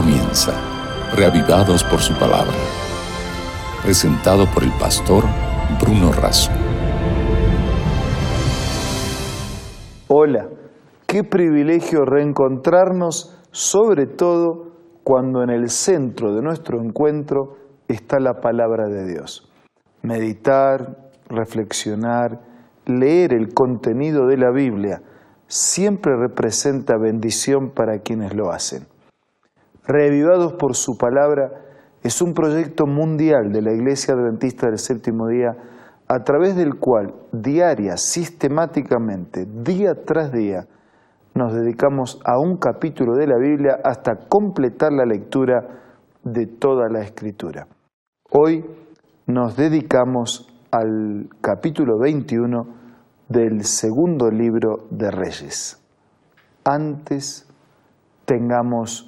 comienza, reavivados por su palabra. Presentado por el pastor Bruno Razo. Hola, qué privilegio reencontrarnos, sobre todo cuando en el centro de nuestro encuentro está la palabra de Dios. Meditar, reflexionar, leer el contenido de la Biblia siempre representa bendición para quienes lo hacen. Reavivados por su palabra es un proyecto mundial de la Iglesia Adventista del Séptimo Día a través del cual diaria, sistemáticamente, día tras día, nos dedicamos a un capítulo de la Biblia hasta completar la lectura de toda la Escritura. Hoy nos dedicamos al capítulo 21 del segundo libro de Reyes. Antes tengamos,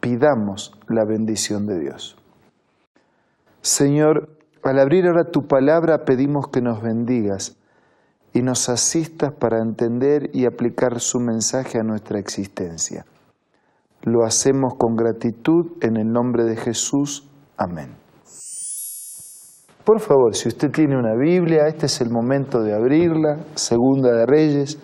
pidamos la bendición de Dios. Señor, al abrir ahora tu palabra pedimos que nos bendigas y nos asistas para entender y aplicar su mensaje a nuestra existencia. Lo hacemos con gratitud en el nombre de Jesús. Amén. Por favor, si usted tiene una Biblia, este es el momento de abrirla, Segunda de Reyes,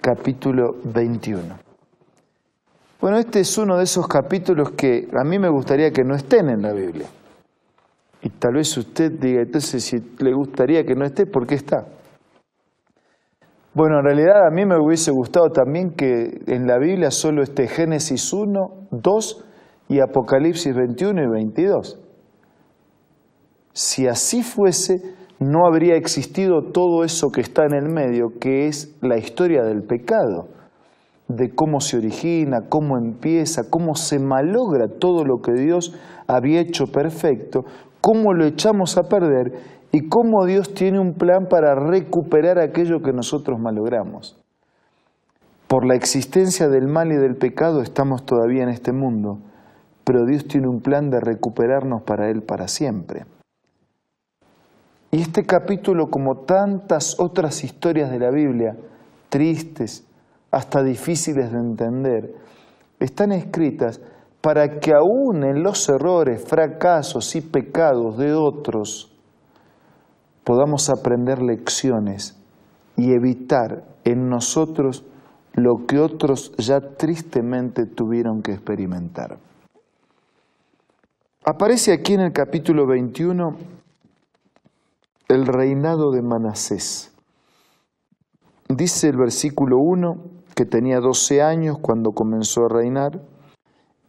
capítulo 21. Bueno, este es uno de esos capítulos que a mí me gustaría que no estén en la Biblia. Y tal vez usted diga, entonces si le gustaría que no esté, ¿por qué está? Bueno, en realidad a mí me hubiese gustado también que en la Biblia solo esté Génesis 1, 2 y Apocalipsis 21 y 22. Si así fuese, no habría existido todo eso que está en el medio, que es la historia del pecado, de cómo se origina, cómo empieza, cómo se malogra todo lo que Dios había hecho perfecto, cómo lo echamos a perder y cómo Dios tiene un plan para recuperar aquello que nosotros malogramos. Por la existencia del mal y del pecado estamos todavía en este mundo, pero Dios tiene un plan de recuperarnos para Él para siempre. Y este capítulo, como tantas otras historias de la Biblia, tristes, hasta difíciles de entender, están escritas para que aún en los errores, fracasos y pecados de otros podamos aprender lecciones y evitar en nosotros lo que otros ya tristemente tuvieron que experimentar. Aparece aquí en el capítulo 21 el reinado de Manasés. Dice el versículo 1 que tenía 12 años cuando comenzó a reinar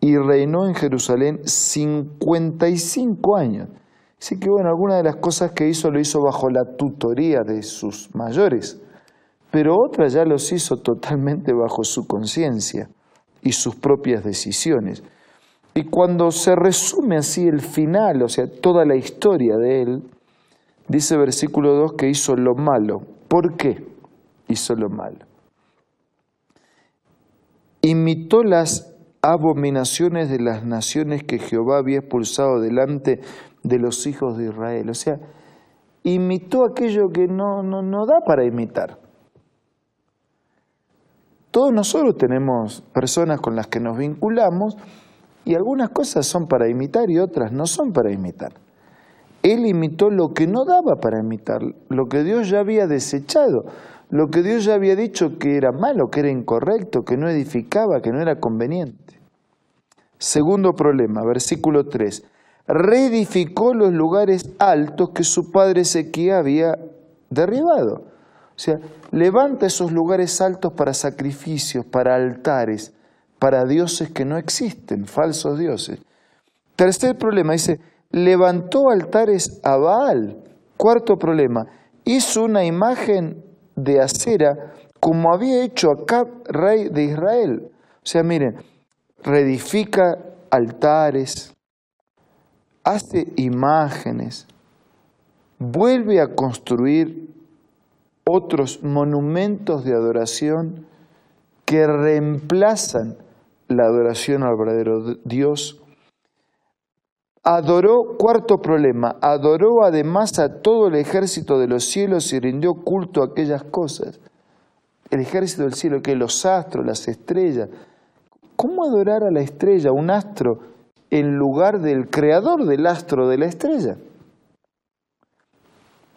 y reinó en Jerusalén 55 años. Así que bueno, algunas de las cosas que hizo lo hizo bajo la tutoría de sus mayores, pero otras ya los hizo totalmente bajo su conciencia y sus propias decisiones. Y cuando se resume así el final, o sea, toda la historia de él, dice versículo 2 que hizo lo malo. ¿Por qué hizo lo malo? Imitó las abominaciones de las naciones que Jehová había expulsado delante de los hijos de Israel. O sea, imitó aquello que no, no, no da para imitar. Todos nosotros tenemos personas con las que nos vinculamos y algunas cosas son para imitar y otras no son para imitar. Él imitó lo que no daba para imitar, lo que Dios ya había desechado, lo que Dios ya había dicho que era malo, que era incorrecto, que no edificaba, que no era conveniente. Segundo problema, versículo 3. Reedificó los lugares altos que su padre Ezequiel había derribado. O sea, levanta esos lugares altos para sacrificios, para altares, para dioses que no existen, falsos dioses. Tercer problema, dice, levantó altares a Baal. Cuarto problema, hizo una imagen de acera como había hecho Acab, rey de Israel. O sea, miren, reedifica altares, hace imágenes, vuelve a construir otros monumentos de adoración que reemplazan la adoración al verdadero Dios. Adoró, cuarto problema, adoró además a todo el ejército de los cielos y rindió culto a aquellas cosas. El ejército del cielo, que los astros, las estrellas, ¿Cómo adorar a la estrella, un astro en lugar del creador del astro de la estrella.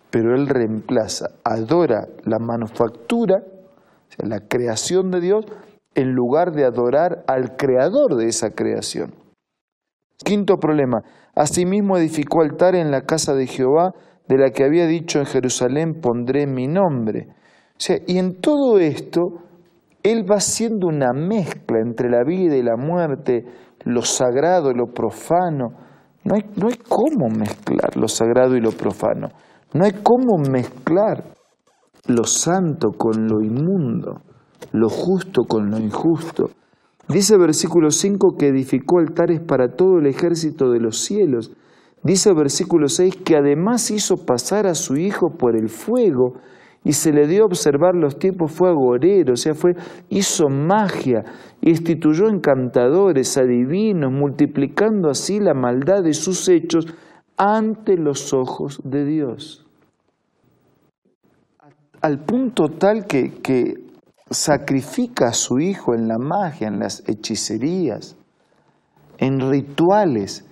Pero él reemplaza, adora la manufactura, la creación de Dios, en lugar de adorar al creador de esa creación. Quinto problema, asimismo edificó altar en la casa de Jehová, de la que había dicho en Jerusalén pondré mi nombre. Y en todo esto, él va haciendo una mezcla entre la vida y la muerte, lo sagrado y lo profano. No hay, no hay cómo mezclar lo sagrado y lo profano. No hay cómo mezclar lo santo con lo inmundo, lo justo con lo injusto. Dice versículo 5 que edificó altares para todo el ejército de los cielos. Dice versículo 6 que además hizo pasar a su hijo por el fuego y se le dio a observar los tiempos, fue agorero, o sea, fue, hizo magia, instituyó encantadores, adivinos, multiplicando así la maldad de sus hechos ante los ojos de Dios. Al punto tal que, que sacrifica a su hijo en la magia, en las hechicerías, en rituales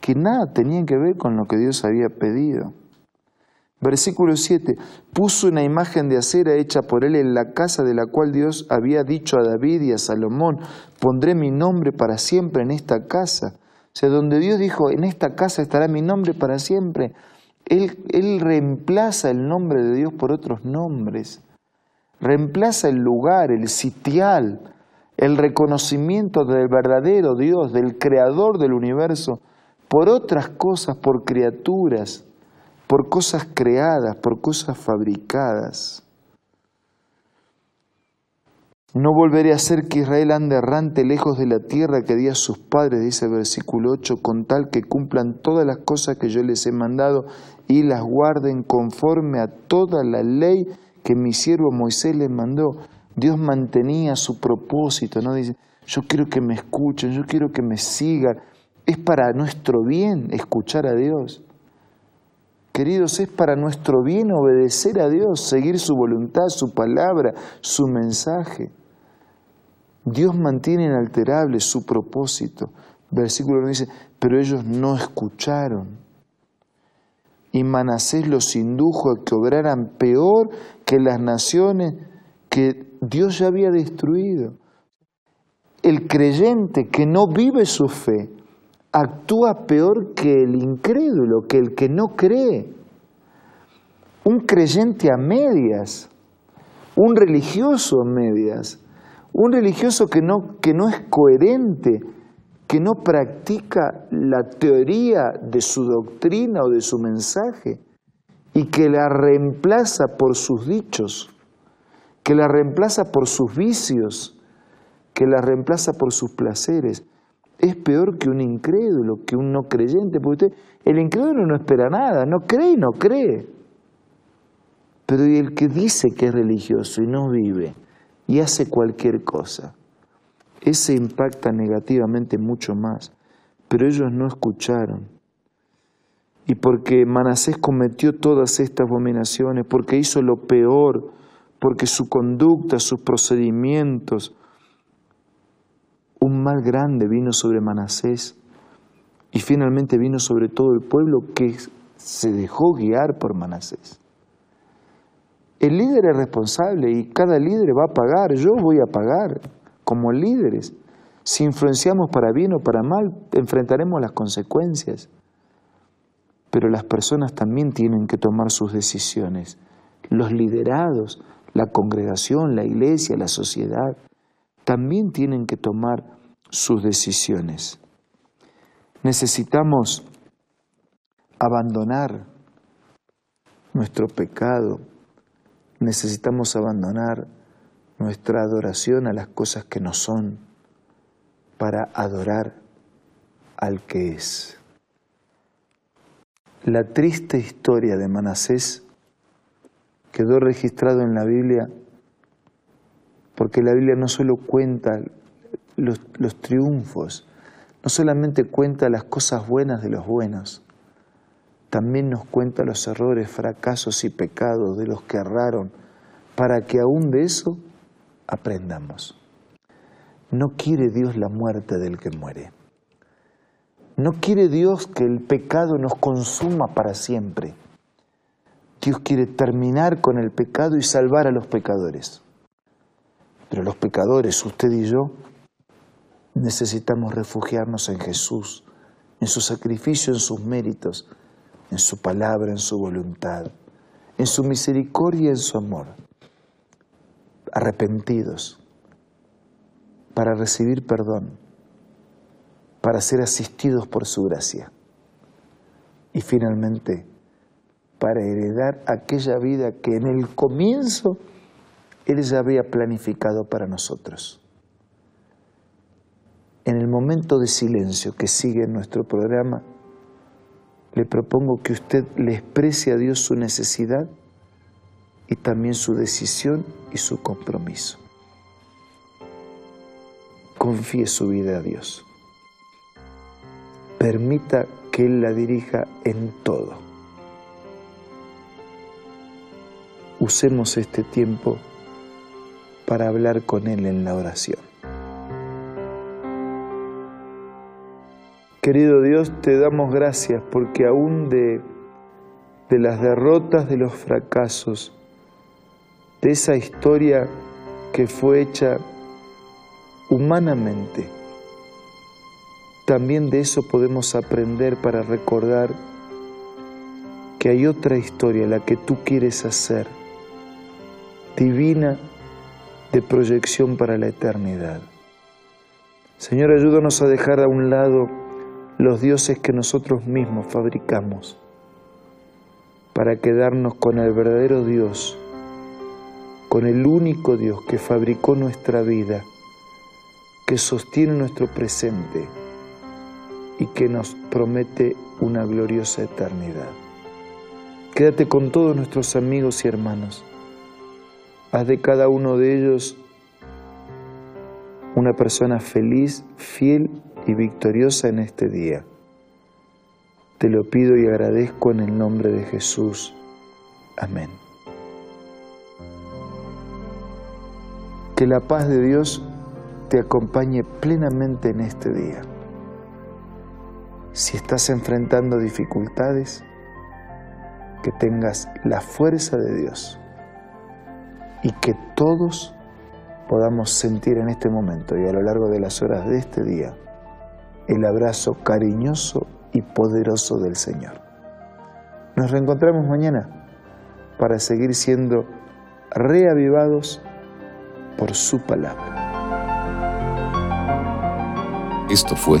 que nada tenían que ver con lo que Dios había pedido. Versículo 7. Puso una imagen de acera hecha por él en la casa de la cual Dios había dicho a David y a Salomón, pondré mi nombre para siempre en esta casa. O sea, donde Dios dijo, en esta casa estará mi nombre para siempre. Él, él reemplaza el nombre de Dios por otros nombres. Reemplaza el lugar, el sitial, el reconocimiento del verdadero Dios, del creador del universo, por otras cosas, por criaturas por cosas creadas, por cosas fabricadas. No volveré a hacer que Israel ande errante lejos de la tierra que di a sus padres, dice el versículo 8, con tal que cumplan todas las cosas que yo les he mandado y las guarden conforme a toda la ley que mi siervo Moisés les mandó. Dios mantenía su propósito, ¿no? Dice, yo quiero que me escuchen, yo quiero que me sigan. Es para nuestro bien escuchar a Dios. Queridos, es para nuestro bien obedecer a Dios, seguir su voluntad, su palabra, su mensaje. Dios mantiene inalterable su propósito. Versículo 1 dice, pero ellos no escucharon. Y Manasés los indujo a que obraran peor que las naciones que Dios ya había destruido. El creyente que no vive su fe, actúa peor que el incrédulo, que el que no cree. Un creyente a medias, un religioso a medias, un religioso que no, que no es coherente, que no practica la teoría de su doctrina o de su mensaje y que la reemplaza por sus dichos, que la reemplaza por sus vicios, que la reemplaza por sus placeres es peor que un incrédulo, que un no creyente, porque usted, el incrédulo no espera nada, no cree y no cree. Pero el que dice que es religioso y no vive y hace cualquier cosa, ese impacta negativamente mucho más. Pero ellos no escucharon. Y porque Manasés cometió todas estas abominaciones, porque hizo lo peor, porque su conducta, sus procedimientos, un mal grande vino sobre Manasés y finalmente vino sobre todo el pueblo que se dejó guiar por Manasés. El líder es responsable y cada líder va a pagar, yo voy a pagar como líderes. Si influenciamos para bien o para mal, enfrentaremos las consecuencias. Pero las personas también tienen que tomar sus decisiones. Los liderados, la congregación, la iglesia, la sociedad también tienen que tomar sus decisiones. Necesitamos abandonar nuestro pecado, necesitamos abandonar nuestra adoración a las cosas que no son para adorar al que es. La triste historia de Manasés quedó registrado en la Biblia porque la Biblia no solo cuenta los, triunfos, no solamente cuenta las cosas buenas de los buenos, también nos cuenta los errores, fracasos y pecados de los que erraron, para que aún de eso aprendamos. No quiere Dios la muerte del que muere. No quiere Dios que el pecado nos consuma para siempre. Dios quiere terminar con el pecado y salvar a los pecadores. Pero los pecadores, usted y yo, necesitamos refugiarnos en Jesús, en su sacrificio, en sus méritos, en su palabra, en su voluntad, en su misericordia, en su amor. Arrepentidos para recibir perdón, para ser asistidos por su gracia y finalmente para heredar aquella vida que en el comienzo Él ya había planificado para nosotros. En el momento de silencio que sigue en nuestro programa, le propongo que usted le exprese a Dios su necesidad y también su decisión y su compromiso. Confíe su vida a Dios. Permita que Él la dirija en todo. Usemos este tiempo para hablar con Él en la oración. Querido Dios, te damos gracias porque aún de, de las derrotas, de los fracasos, de esa historia que fue hecha humanamente, también de eso podemos aprender para recordar que hay otra historia, la que tú quieres hacer, divina de proyección para la eternidad. Señor, ayúdanos a dejar a un lado los dioses que nosotros mismos fabricamos para quedarnos con el verdadero Dios, con el único Dios que fabricó nuestra vida, que sostiene nuestro presente y que nos promete una gloriosa eternidad. Quédate con todos nuestros amigos y hermanos. Haz de cada uno de ellos una persona feliz, fiel y victoriosa en este día. Te lo pido y agradezco en el nombre de Jesús. Amén. Que la paz de Dios te acompañe plenamente en este día. Si estás enfrentando dificultades, que tengas la fuerza de Dios y que todos podamos sentir en este momento y a lo largo de las horas de este día el abrazo cariñoso y poderoso del Señor. Nos reencontramos mañana para seguir siendo reavivados por su palabra. Esto fue